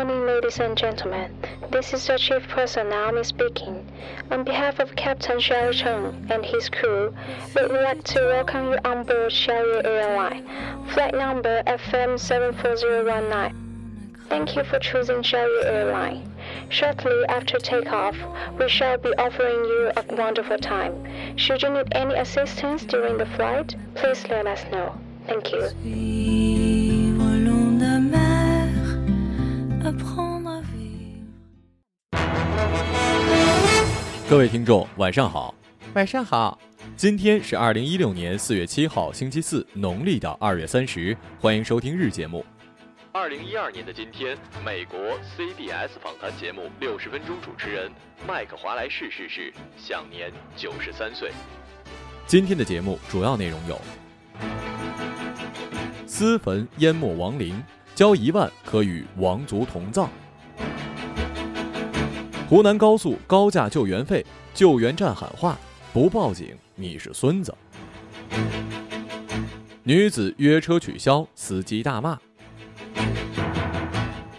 Morning, ladies and gentlemen, this is the chief person Naomi speaking. On behalf of Captain Sherry Cheng and his crew, we would like to welcome you on board Sherry Airline, flight number FM 74019. Thank you for choosing Sherry Airline. Shortly after takeoff, we shall be offering you a wonderful time. Should you need any assistance during the flight, please let us know. Thank you. 各位听众，晚上好，晚上好，今天是二零一六年四月七号，星期四，农历的二月三十，欢迎收听日节目。二零一二年的今天，美国 CBS 访谈节目六十分钟主持人麦克华莱士逝世，享年九十三岁。今天的节目主要内容有：私坟淹没亡灵，交一万可与王族同葬；湖南高速高价救援费，救援站喊话不报警你是孙子；女子约车取消，司机大骂。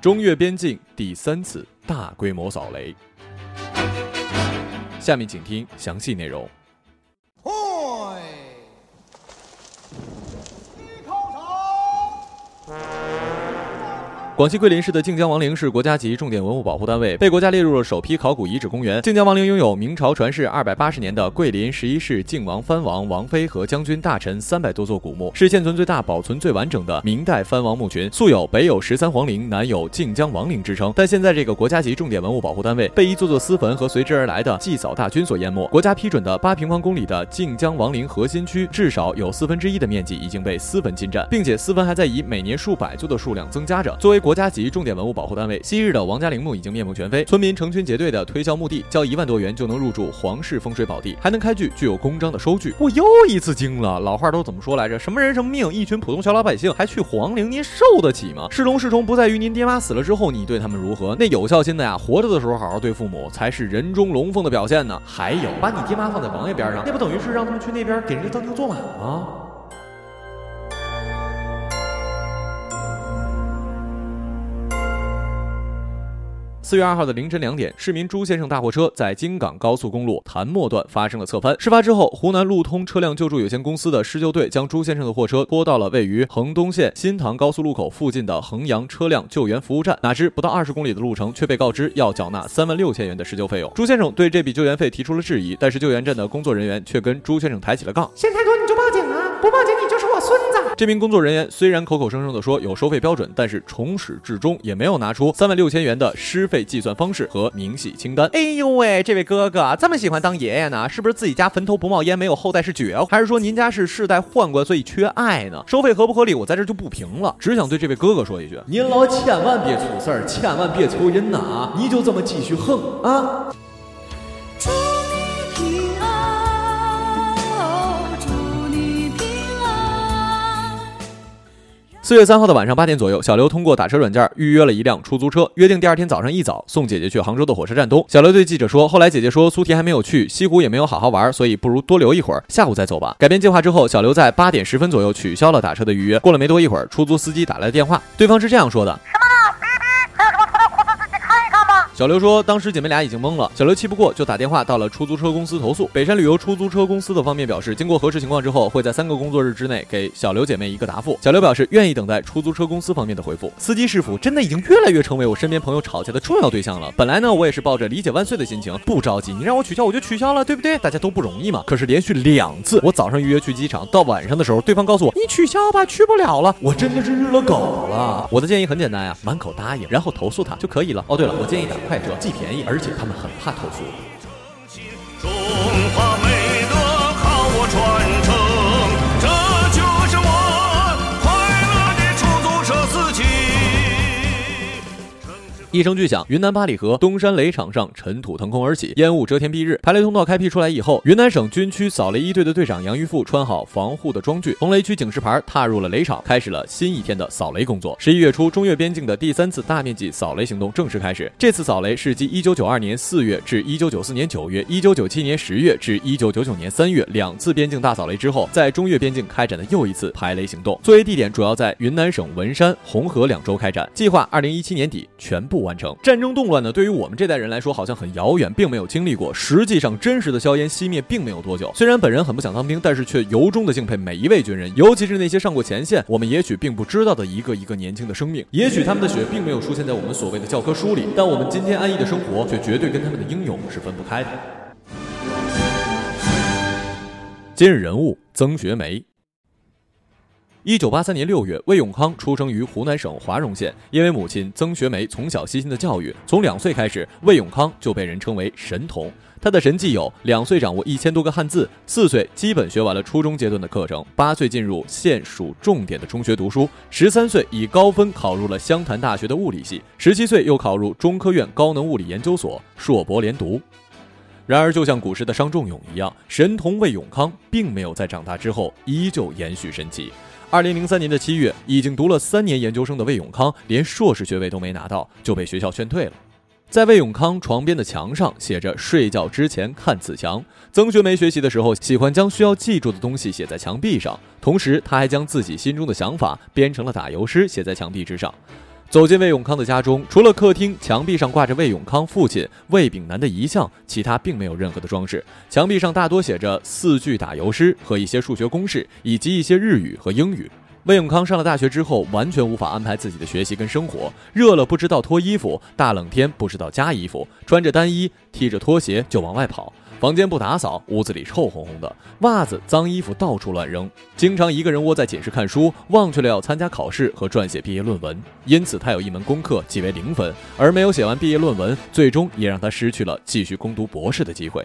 中越边境第三次大规模扫雷。下面请听详细内容。广西桂林市的靖江王陵是国家级重点文物保护单位，被国家列入了首批考古遗址公园。靖江王陵拥有明朝传世二百八十年的桂林十一世靖王藩王王妃和将军大臣三百多座古墓，是现存最大、保存最完整的明代藩王墓群。素有“北有十三皇陵，南有靖江王陵”之称。但现在这个国家级重点文物保护单位被一座座私坟和随之而来的祭扫大军所淹没。国家批准的八平方公里的靖江王陵核心区，至少有四分之一的面积已经被私坟侵占，并且私坟还在以每年数百座的数量增加着。作为国家级重点文物保护单位，昔日的王家陵墓已经面目全非，村民成群结队的推销墓地，交一万多元就能入住皇室风水宝地，还能开具具有公章的收据。我又一次惊了，老话都怎么说来着？什么人什么命？一群普通小老百姓还去皇陵，您受得起吗？是龙是虫不在于您爹妈死了之后你对他们如何，那有孝心的呀，活着的时候好好对父母，才是人中龙凤的表现呢。还有，把你爹妈放在王爷边上，那不等于是让他们去那边给人家当牛做马吗？四月二号的凌晨两点，市民朱先生大货车在京港高速公路潭墨段发生了侧翻。事发之后，湖南路通车辆救助有限公司的施救队将朱先生的货车拖到了位于衡东县新塘高速路口附近的衡阳车辆救援服务站。哪知不到二十公里的路程，却被告知要缴纳三万六千元的施救费用。朱先生对这笔救援费提出了质疑，但是救援站的工作人员却跟朱先生抬起了杠。不报警你就是我孙子。这名工作人员虽然口口声声的说有收费标准，但是从始至终也没有拿出三万六千元的施费计算方式和明细清单。哎呦喂，这位哥哥这么喜欢当爷爷呢？是不是自己家坟头不冒烟，没有后代是绝？还是说您家是世代宦官，所以缺爱呢？收费合不合理，我在这就不评了。只想对这位哥哥说一句：您老千万别出事儿，千万别求人呐！啊，你就这么继续横啊！四月三号的晚上八点左右，小刘通过打车软件预约了一辆出租车，约定第二天早上一早送姐姐去杭州的火车站东。小刘对记者说：“后来姐姐说苏提还没有去，西湖也没有好好玩，所以不如多留一会儿，下午再走吧。”改变计划之后，小刘在八点十分左右取消了打车的预约。过了没多一会儿，出租司机打来电话，对方是这样说的。小刘说，当时姐妹俩已经懵了。小刘气不过，就打电话到了出租车公司投诉。北山旅游出租车公司的方面表示，经过核实情况之后，会在三个工作日之内给小刘姐妹一个答复。小刘表示愿意等待出租车公司方面的回复。司机师傅真的已经越来越成为我身边朋友吵架的重要对象了。本来呢，我也是抱着理解万岁的心情，不着急，你让我取消我就取消了，对不对？大家都不容易嘛。可是连续两次，我早上预约去机场，到晚上的时候，对方告诉我你取消吧，去不了了。我真的是日了狗了。我的建议很简单呀，满口答应，然后投诉他就可以了。哦，对了，我建议打快者，既便宜。而且他们很怕投诉。一声巨响，云南八里河东山雷场上尘土腾空而起，烟雾遮天蔽日。排雷通道开辟出来以后，云南省军区扫雷一队的队长杨玉富穿好防护的装具，红雷区警示牌，踏入了雷场，开始了新一天的扫雷工作。十一月初，中越边境的第三次大面积扫雷行动正式开始。这次扫雷是继一九九二年四月至一九九四年九月、一九九七年十月至一九九九年三月两次边境大扫雷之后，在中越边境开展的又一次排雷行动。作为地点，主要在云南省文山、红河两州开展，计划二零一七年底全部完。完成。战争动乱呢，对于我们这代人来说好像很遥远，并没有经历过。实际上，真实的硝烟熄灭并没有多久。虽然本人很不想当兵，但是却由衷的敬佩每一位军人，尤其是那些上过前线，我们也许并不知道的一个一个年轻的生命。也许他们的血并没有出现在我们所谓的教科书里，但我们今天安逸的生活却绝对跟他们的英勇是分不开的。今日人物：曾学梅。一九八三年六月，魏永康出生于湖南省华容县。因为母亲曾学梅从小悉心的教育，从两岁开始，魏永康就被人称为神童。他的神迹有：两岁掌握一千多个汉字，四岁基本学完了初中阶段的课程，八岁进入县属重点的中学读书，十三岁以高分考入了湘潭大学的物理系，十七岁又考入中科院高能物理研究所，硕博连读。然而，就像古时的商仲永一样，神童魏永康并没有在长大之后依旧延续神奇。二零零三年的七月，已经读了三年研究生的魏永康，连硕士学位都没拿到，就被学校劝退了。在魏永康床边的墙上写着“睡觉之前看此墙”。曾学梅学习的时候，喜欢将需要记住的东西写在墙壁上，同时他还将自己心中的想法编成了打油诗，写在墙壁之上。走进魏永康的家中，除了客厅墙壁上挂着魏永康父亲魏炳南的遗像，其他并没有任何的装饰。墙壁上大多写着四句打油诗和一些数学公式，以及一些日语和英语。魏永康上了大学之后，完全无法安排自己的学习跟生活。热了不知道脱衣服，大冷天不知道加衣服，穿着单衣，踢着拖鞋就往外跑。房间不打扫，屋子里臭烘烘的，袜子、脏衣服到处乱扔。经常一个人窝在寝室看书，忘却了要参加考试和撰写毕业论文。因此，他有一门功课记为零分，而没有写完毕业论文，最终也让他失去了继续攻读博士的机会。